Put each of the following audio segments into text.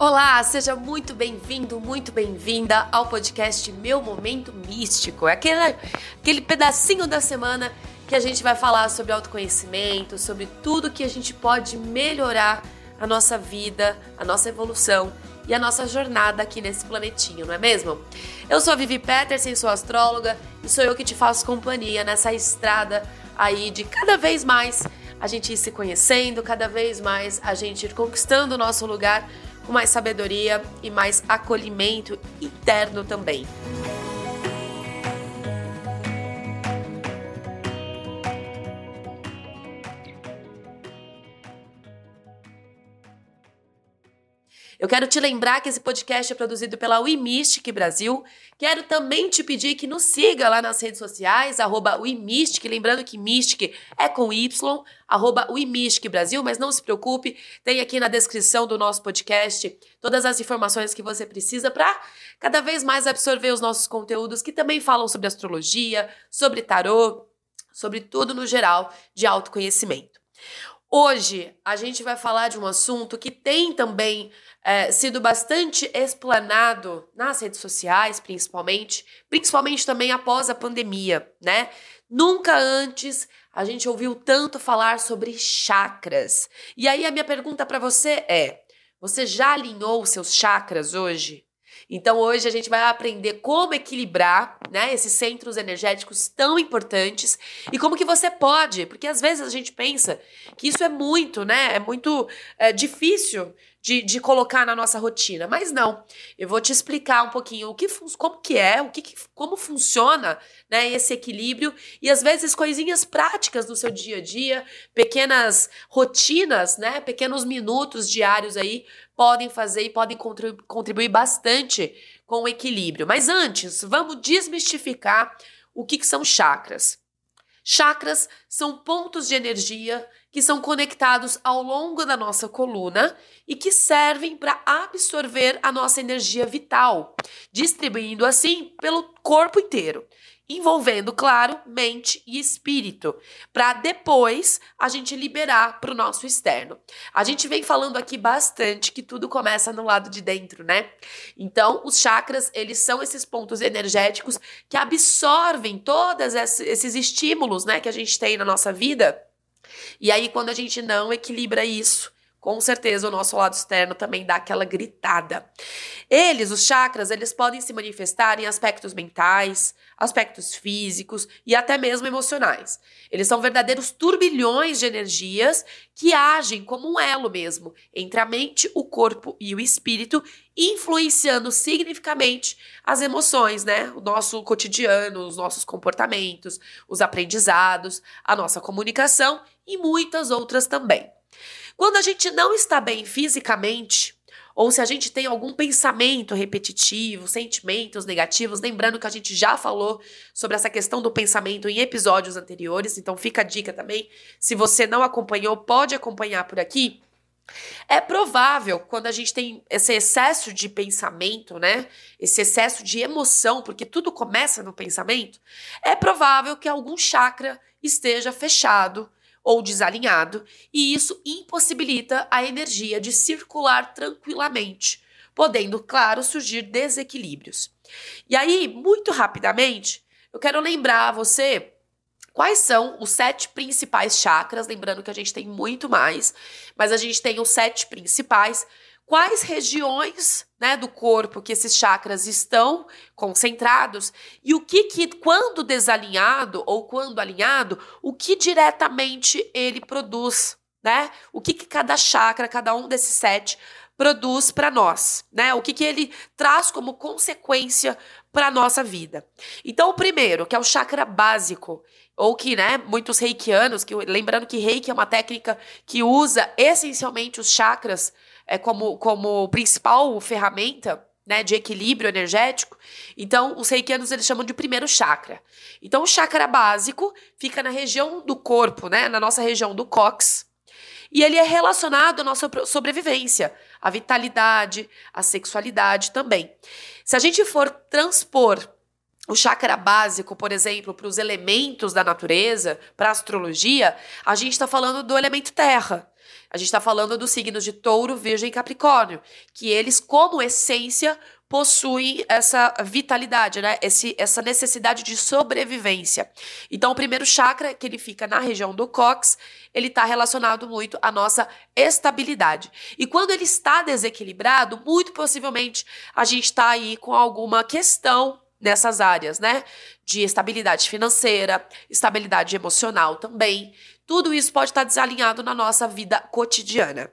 Olá, seja muito bem-vindo, muito bem-vinda ao podcast Meu Momento Místico. É aquele, aquele pedacinho da semana que a gente vai falar sobre autoconhecimento, sobre tudo que a gente pode melhorar a nossa vida, a nossa evolução e a nossa jornada aqui nesse planetinho, não é mesmo? Eu sou a Vivi Peterson, sou astróloga e sou eu que te faço companhia nessa estrada aí de cada vez mais a gente ir se conhecendo, cada vez mais a gente ir conquistando o nosso lugar com mais sabedoria e mais acolhimento interno também. Eu quero te lembrar que esse podcast é produzido pela WeMystic Brasil. Quero também te pedir que nos siga lá nas redes sociais, arroba WeMystic, lembrando que Mystic é com Y, arroba WeMystic Brasil, mas não se preocupe, tem aqui na descrição do nosso podcast todas as informações que você precisa para cada vez mais absorver os nossos conteúdos que também falam sobre astrologia, sobre tarô, sobre tudo no geral de autoconhecimento. Hoje a gente vai falar de um assunto que tem também é, sido bastante explanado nas redes sociais, principalmente, principalmente também após a pandemia, né? Nunca antes a gente ouviu tanto falar sobre chakras. E aí a minha pergunta para você é: você já alinhou seus chakras hoje? Então hoje a gente vai aprender como equilibrar, né, esses centros energéticos tão importantes e como que você pode, porque às vezes a gente pensa que isso é muito, né, é muito é, difícil de, de colocar na nossa rotina. Mas não, eu vou te explicar um pouquinho o que como que é, o que, como funciona né, esse equilíbrio e às vezes coisinhas práticas no seu dia a dia, pequenas rotinas, né, pequenos minutos diários aí podem fazer e podem contribuir bastante com o equilíbrio. Mas antes, vamos desmistificar o que, que são chakras. Chakras são pontos de energia que são conectados ao longo da nossa coluna e que servem para absorver a nossa energia vital, distribuindo assim pelo corpo inteiro envolvendo, claro, mente e espírito, para depois a gente liberar para o nosso externo. A gente vem falando aqui bastante que tudo começa no lado de dentro, né? Então, os chakras, eles são esses pontos energéticos que absorvem todos esses estímulos, né, que a gente tem na nossa vida. E aí, quando a gente não equilibra isso, com certeza o nosso lado externo também dá aquela gritada. Eles, os chakras, eles podem se manifestar em aspectos mentais, aspectos físicos e até mesmo emocionais. Eles são verdadeiros turbilhões de energias que agem como um elo mesmo entre a mente, o corpo e o espírito, influenciando significativamente as emoções, né? O nosso cotidiano, os nossos comportamentos, os aprendizados, a nossa comunicação e muitas outras também. Quando a gente não está bem fisicamente, ou se a gente tem algum pensamento repetitivo, sentimentos negativos, lembrando que a gente já falou sobre essa questão do pensamento em episódios anteriores, então fica a dica também. Se você não acompanhou, pode acompanhar por aqui. É provável, quando a gente tem esse excesso de pensamento, né? Esse excesso de emoção, porque tudo começa no pensamento, é provável que algum chakra esteja fechado ou desalinhado, e isso impossibilita a energia de circular tranquilamente, podendo, claro, surgir desequilíbrios. E aí, muito rapidamente, eu quero lembrar a você quais são os sete principais chakras, lembrando que a gente tem muito mais, mas a gente tem os sete principais quais regiões né, do corpo que esses chakras estão concentrados e o que, que, quando desalinhado ou quando alinhado, o que diretamente ele produz, né? O que, que cada chakra, cada um desses sete, produz para nós, né? O que, que ele traz como consequência para a nossa vida. Então, o primeiro, que é o chakra básico, ou que, né, muitos reikianos, que, lembrando que reiki é uma técnica que usa essencialmente os chakras é, como, como principal ferramenta né, de equilíbrio energético. Então, os reikianos eles chamam de primeiro chakra. Então, o chakra básico fica na região do corpo, né, na nossa região do cox. E ele é relacionado à nossa sobrevivência, à vitalidade, à sexualidade também. Se a gente for transpor o chakra básico, por exemplo, para os elementos da natureza, para a astrologia, a gente está falando do elemento terra. A gente está falando dos signos de touro, virgem e capricórnio, que eles, como essência, possuem essa vitalidade, né? Esse, essa necessidade de sobrevivência. Então, o primeiro chakra, que ele fica na região do cox, ele está relacionado muito à nossa estabilidade. E quando ele está desequilibrado, muito possivelmente a gente está aí com alguma questão nessas áreas, né? De estabilidade financeira, estabilidade emocional também. Tudo isso pode estar desalinhado na nossa vida cotidiana.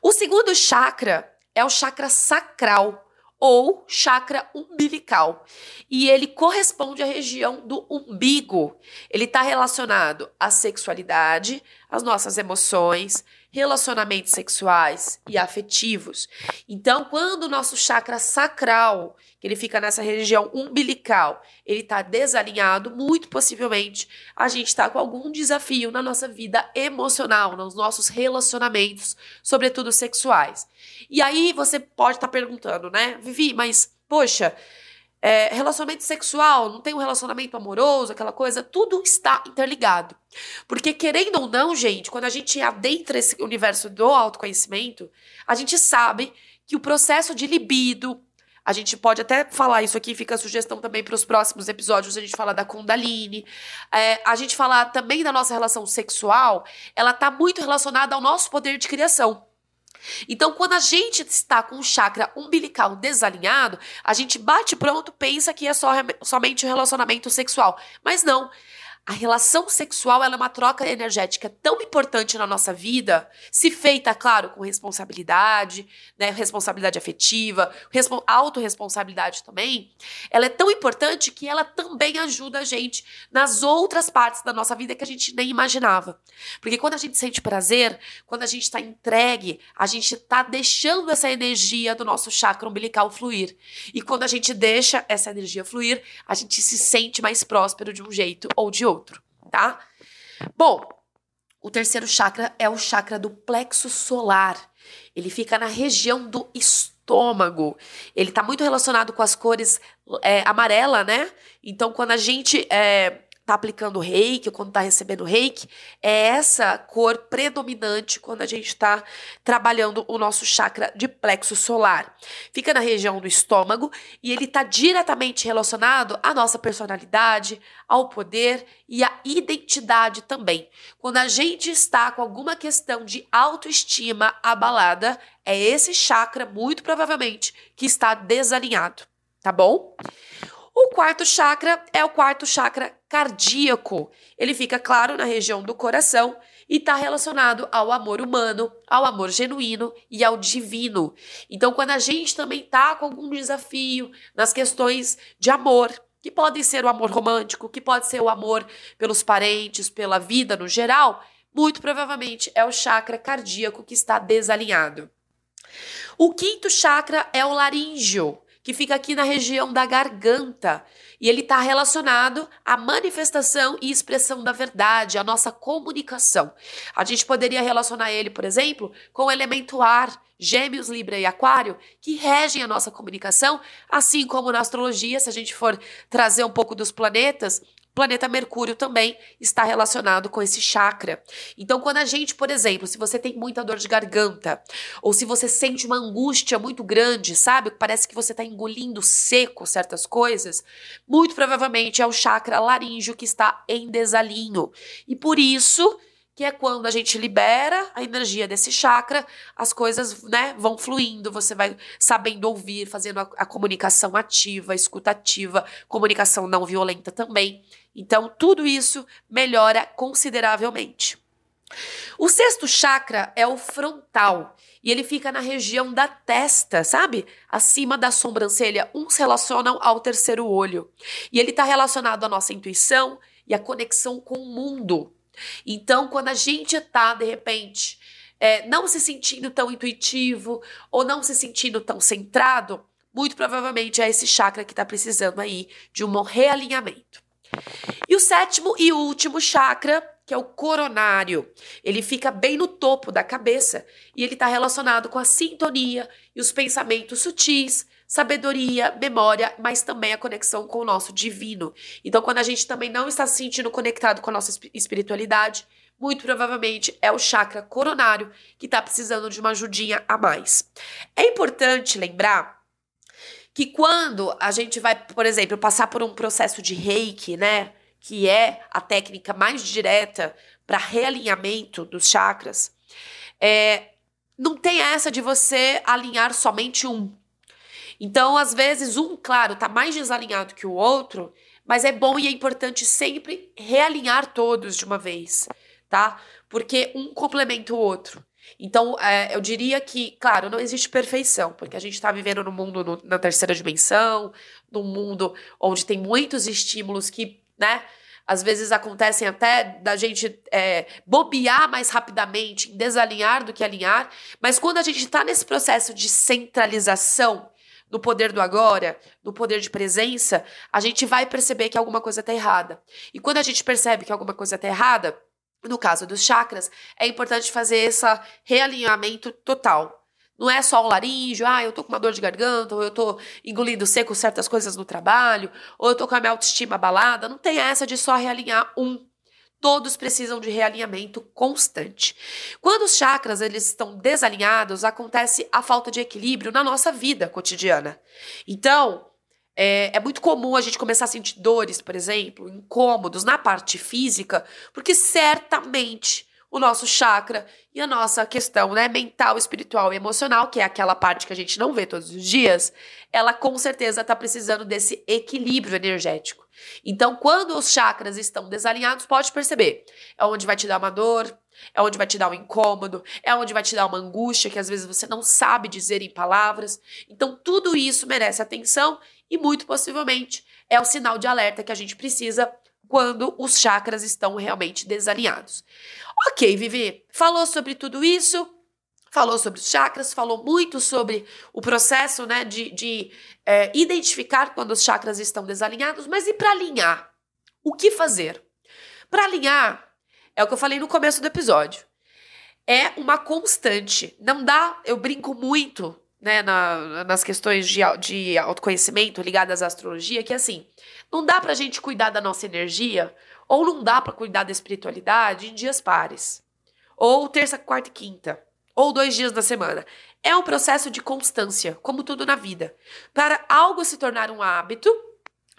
O segundo chakra é o chakra sacral ou chakra umbilical. E ele corresponde à região do umbigo. Ele está relacionado à sexualidade, às nossas emoções, relacionamentos sexuais e afetivos. Então, quando o nosso chakra sacral, que ele fica nessa região umbilical, ele está desalinhado, muito possivelmente a gente está com algum desafio na nossa vida emocional, nos nossos relacionamentos, sobretudo sexuais. E aí você pode estar tá perguntando, né, Vivi, mas poxa, é, relacionamento sexual, não tem um relacionamento amoroso, aquela coisa, tudo está interligado. Porque, querendo ou não, gente, quando a gente adentra esse universo do autoconhecimento, a gente sabe que o processo de libido, a gente pode até falar isso aqui, fica a sugestão também para os próximos episódios, a gente fala da Kundalini. É, a gente falar também da nossa relação sexual, ela está muito relacionada ao nosso poder de criação. Então, quando a gente está com o chakra umbilical desalinhado, a gente bate pronto, pensa que é só, somente o relacionamento sexual. Mas não. A relação sexual é uma troca energética tão importante na nossa vida, se feita, claro, com responsabilidade, né, responsabilidade afetiva, autorresponsabilidade também. Ela é tão importante que ela também ajuda a gente nas outras partes da nossa vida que a gente nem imaginava. Porque quando a gente sente prazer, quando a gente está entregue, a gente está deixando essa energia do nosso chakra umbilical fluir. E quando a gente deixa essa energia fluir, a gente se sente mais próspero de um jeito ou de outro outro, tá? Bom, o terceiro chakra é o chakra do plexo solar. Ele fica na região do estômago. Ele está muito relacionado com as cores é, amarela, né? Então, quando a gente é, tá aplicando reiki, ou quando tá recebendo reiki, é essa cor predominante quando a gente está trabalhando o nosso chakra de plexo solar. Fica na região do estômago e ele está diretamente relacionado à nossa personalidade, ao poder e à identidade também. Quando a gente está com alguma questão de autoestima abalada, é esse chakra, muito provavelmente, que está desalinhado, tá bom? O quarto chakra é o quarto chakra cardíaco. Ele fica, claro, na região do coração e está relacionado ao amor humano, ao amor genuíno e ao divino. Então, quando a gente também está com algum desafio nas questões de amor, que podem ser o amor romântico, que pode ser o amor pelos parentes, pela vida no geral, muito provavelmente é o chakra cardíaco que está desalinhado. O quinto chakra é o laríngeo que fica aqui na região da garganta. E ele está relacionado à manifestação e expressão da verdade, à nossa comunicação. A gente poderia relacionar ele, por exemplo, com o elemento ar, Gêmeos, Libra e Aquário, que regem a nossa comunicação, assim como na astrologia, se a gente for trazer um pouco dos planetas, planeta Mercúrio também está relacionado com esse chakra. Então, quando a gente, por exemplo, se você tem muita dor de garganta, ou se você sente uma angústia muito grande, sabe? Parece que você está engolindo seco certas coisas, muito provavelmente é o chakra laríngeo que está em desalinho. E por isso que é quando a gente libera a energia desse chakra, as coisas né, vão fluindo, você vai sabendo ouvir, fazendo a, a comunicação ativa, escutativa, comunicação não violenta também. Então, tudo isso melhora consideravelmente. O sexto chakra é o frontal e ele fica na região da testa, sabe? Acima da sobrancelha. Uns relacionam ao terceiro olho. E ele está relacionado à nossa intuição e à conexão com o mundo. Então, quando a gente está, de repente, é, não se sentindo tão intuitivo ou não se sentindo tão centrado, muito provavelmente é esse chakra que está precisando aí de um realinhamento. E o sétimo e último chakra, que é o coronário, ele fica bem no topo da cabeça e ele está relacionado com a sintonia e os pensamentos sutis, sabedoria, memória, mas também a conexão com o nosso divino. Então, quando a gente também não está se sentindo conectado com a nossa espiritualidade, muito provavelmente é o chakra coronário que está precisando de uma ajudinha a mais. É importante lembrar que quando a gente vai, por exemplo, passar por um processo de reiki, né, que é a técnica mais direta para realinhamento dos chakras, é, não tem essa de você alinhar somente um. Então, às vezes, um, claro, tá mais desalinhado que o outro, mas é bom e é importante sempre realinhar todos de uma vez, tá? Porque um complementa o outro. Então, é, eu diria que, claro, não existe perfeição, porque a gente está vivendo num mundo no, na terceira dimensão, num mundo onde tem muitos estímulos que, né, às vezes acontecem até da gente é, bobear mais rapidamente, desalinhar do que alinhar, mas quando a gente está nesse processo de centralização no poder do agora, no poder de presença, a gente vai perceber que alguma coisa está errada. E quando a gente percebe que alguma coisa está errada, no caso dos chakras, é importante fazer esse realinhamento total. Não é só o laríngeo, ah, eu tô com uma dor de garganta, ou eu tô engolindo seco certas coisas no trabalho, ou eu tô com a minha autoestima abalada. Não tem essa de só realinhar um. Todos precisam de realinhamento constante. Quando os chakras eles estão desalinhados, acontece a falta de equilíbrio na nossa vida cotidiana. Então, é, é, muito comum a gente começar a sentir dores, por exemplo, incômodos na parte física, porque certamente o nosso chakra e a nossa questão né, mental, espiritual e emocional, que é aquela parte que a gente não vê todos os dias, ela com certeza está precisando desse equilíbrio energético. Então, quando os chakras estão desalinhados, pode perceber, é onde vai te dar uma dor, é onde vai te dar um incômodo, é onde vai te dar uma angústia que às vezes você não sabe dizer em palavras. Então, tudo isso merece atenção e muito possivelmente é o sinal de alerta que a gente precisa quando os chakras estão realmente desalinhados. Ok, Vivi, falou sobre tudo isso, falou sobre os chakras, falou muito sobre o processo né, de, de é, identificar quando os chakras estão desalinhados, mas e para alinhar? O que fazer? Para alinhar, é o que eu falei no começo do episódio. É uma constante. Não dá, eu brinco muito né, na, nas questões de, de autoconhecimento ligadas à astrologia, que assim, não dá pra gente cuidar da nossa energia, ou não dá para cuidar da espiritualidade em dias pares, ou terça, quarta e quinta, ou dois dias da semana. É um processo de constância, como tudo na vida. Para algo se tornar um hábito,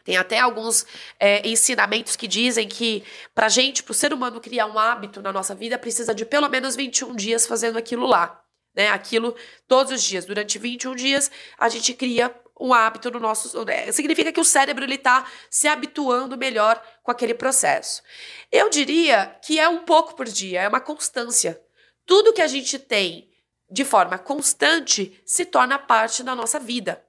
tem até alguns é, ensinamentos que dizem que para gente, para o ser humano criar um hábito na nossa vida, precisa de pelo menos 21 dias fazendo aquilo lá né? Aquilo todos os dias. Durante 21 dias, a gente cria um hábito no nosso. Né? Significa que o cérebro ele está se habituando melhor com aquele processo. Eu diria que é um pouco por dia, é uma constância. Tudo que a gente tem de forma constante se torna parte da nossa vida.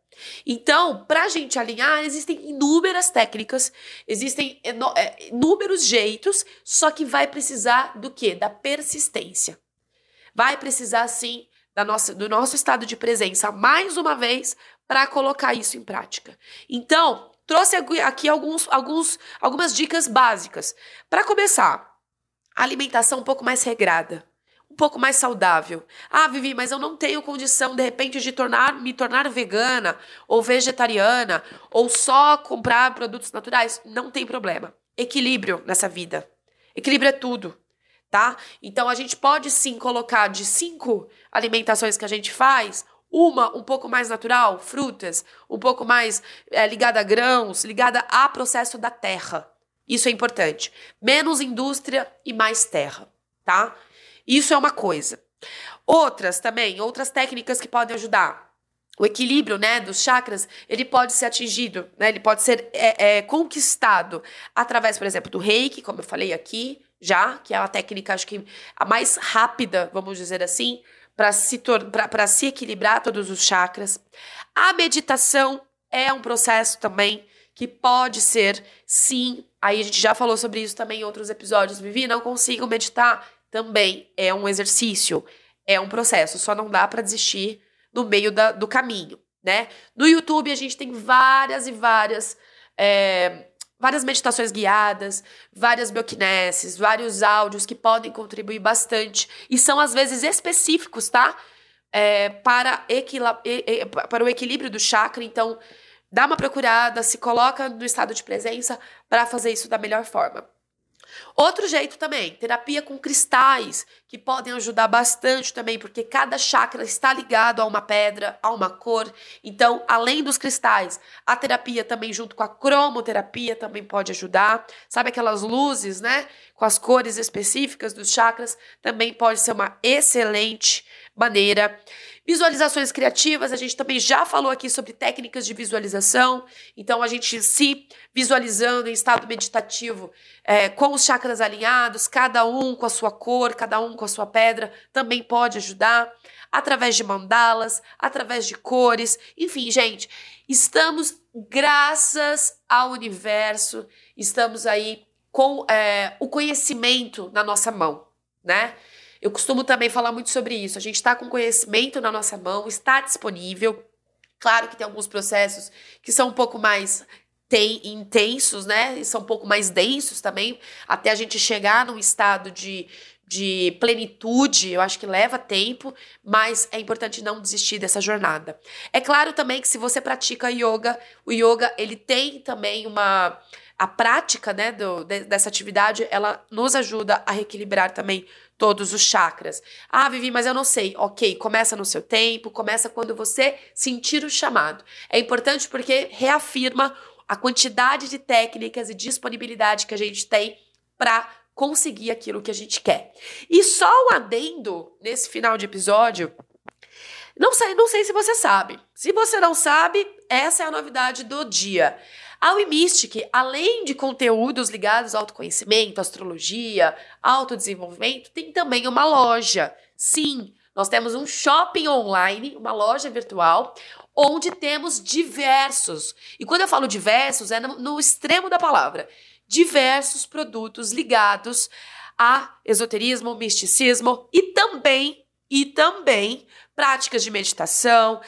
Então, para a gente alinhar, existem inúmeras técnicas, existem é, inúmeros jeitos, só que vai precisar do quê? Da persistência. Vai precisar, sim, da nossa, do nosso estado de presença mais uma vez para colocar isso em prática. Então, trouxe aqui alguns, alguns, algumas dicas básicas. Para começar, alimentação um pouco mais regrada, um pouco mais saudável. Ah, Vivi, mas eu não tenho condição, de repente, de tornar, me tornar vegana ou vegetariana ou só comprar produtos naturais. Não tem problema. Equilíbrio nessa vida. Equilíbrio é tudo tá? Então a gente pode sim colocar de cinco alimentações que a gente faz, uma um pouco mais natural, frutas, um pouco mais é, ligada a grãos, ligada a processo da terra. Isso é importante. Menos indústria e mais terra, tá? Isso é uma coisa. Outras também, outras técnicas que podem ajudar. O equilíbrio, né, dos chakras, ele pode ser atingido, né, ele pode ser é, é, conquistado através, por exemplo, do reiki, como eu falei aqui, já, que é a técnica, acho que a mais rápida, vamos dizer assim, para se, se equilibrar todos os chakras. A meditação é um processo também que pode ser, sim, aí a gente já falou sobre isso também em outros episódios. Vivi, não consigo meditar. Também é um exercício, é um processo, só não dá para desistir no meio da, do caminho, né? No YouTube a gente tem várias e várias. É, várias meditações guiadas, várias bioquineses, vários áudios que podem contribuir bastante e são às vezes específicos, tá? É, para, para o equilíbrio do chakra. Então, dá uma procurada, se coloca no estado de presença para fazer isso da melhor forma. Outro jeito também, terapia com cristais, que podem ajudar bastante também, porque cada chakra está ligado a uma pedra, a uma cor. Então, além dos cristais, a terapia também junto com a cromoterapia também pode ajudar. Sabe aquelas luzes, né, com as cores específicas dos chakras, também pode ser uma excelente maneira. Visualizações criativas, a gente também já falou aqui sobre técnicas de visualização. Então, a gente se visualizando em estado meditativo, é, com os chakras alinhados, cada um com a sua cor, cada um com a sua pedra, também pode ajudar. Através de mandalas, através de cores. Enfim, gente, estamos, graças ao universo, estamos aí com é, o conhecimento na nossa mão, né? Eu costumo também falar muito sobre isso. A gente está com conhecimento na nossa mão, está disponível. Claro que tem alguns processos que são um pouco mais tem, intensos, né? E são um pouco mais densos também, até a gente chegar num estado de, de plenitude, eu acho que leva tempo, mas é importante não desistir dessa jornada. É claro também que se você pratica yoga, o yoga ele tem também uma a prática né, do, de, dessa atividade, ela nos ajuda a reequilibrar também todos os chakras. Ah, Vivi, mas eu não sei. Ok, começa no seu tempo, começa quando você sentir o chamado. É importante porque reafirma a quantidade de técnicas e disponibilidade que a gente tem para conseguir aquilo que a gente quer. E só um adendo nesse final de episódio. Não sei, não sei se você sabe. Se você não sabe, essa é a novidade do dia. A WeMystic, além de conteúdos ligados ao autoconhecimento, astrologia, autodesenvolvimento, tem também uma loja. Sim, nós temos um shopping online, uma loja virtual, onde temos diversos. E quando eu falo diversos, é no, no extremo da palavra. Diversos produtos ligados a esoterismo, misticismo e também e também práticas de meditação,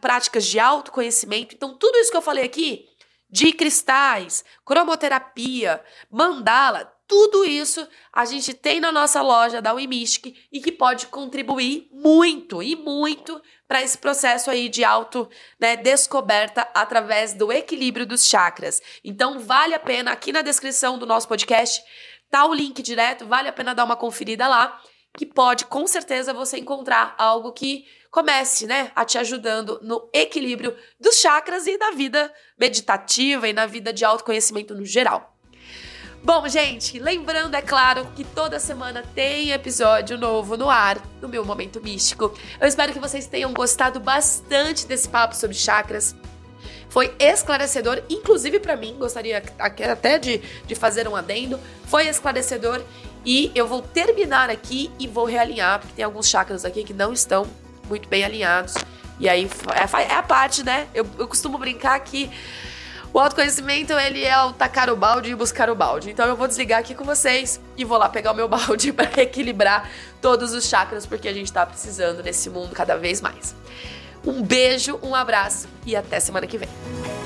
práticas de autoconhecimento. Então, tudo isso que eu falei aqui de cristais, cromoterapia, mandala, tudo isso a gente tem na nossa loja da Wimistic e que pode contribuir muito e muito para esse processo aí de auto né, descoberta através do equilíbrio dos chakras. Então vale a pena aqui na descrição do nosso podcast tá o link direto, vale a pena dar uma conferida lá que pode com certeza você encontrar algo que comece, né, a te ajudando no equilíbrio dos chakras e da vida meditativa e na vida de autoconhecimento no geral. Bom, gente, lembrando, é claro, que toda semana tem episódio novo no ar, no meu Momento Místico. Eu espero que vocês tenham gostado bastante desse papo sobre chakras. Foi esclarecedor, inclusive para mim, gostaria até de, de fazer um adendo. Foi esclarecedor e eu vou terminar aqui e vou realinhar, porque tem alguns chakras aqui que não estão muito bem alinhados. E aí é, é a parte, né? Eu, eu costumo brincar que o autoconhecimento, ele é o tacar o balde e buscar o balde. Então eu vou desligar aqui com vocês e vou lá pegar o meu balde para equilibrar todos os chakras, porque a gente tá precisando nesse mundo cada vez mais. Um beijo, um abraço e até semana que vem.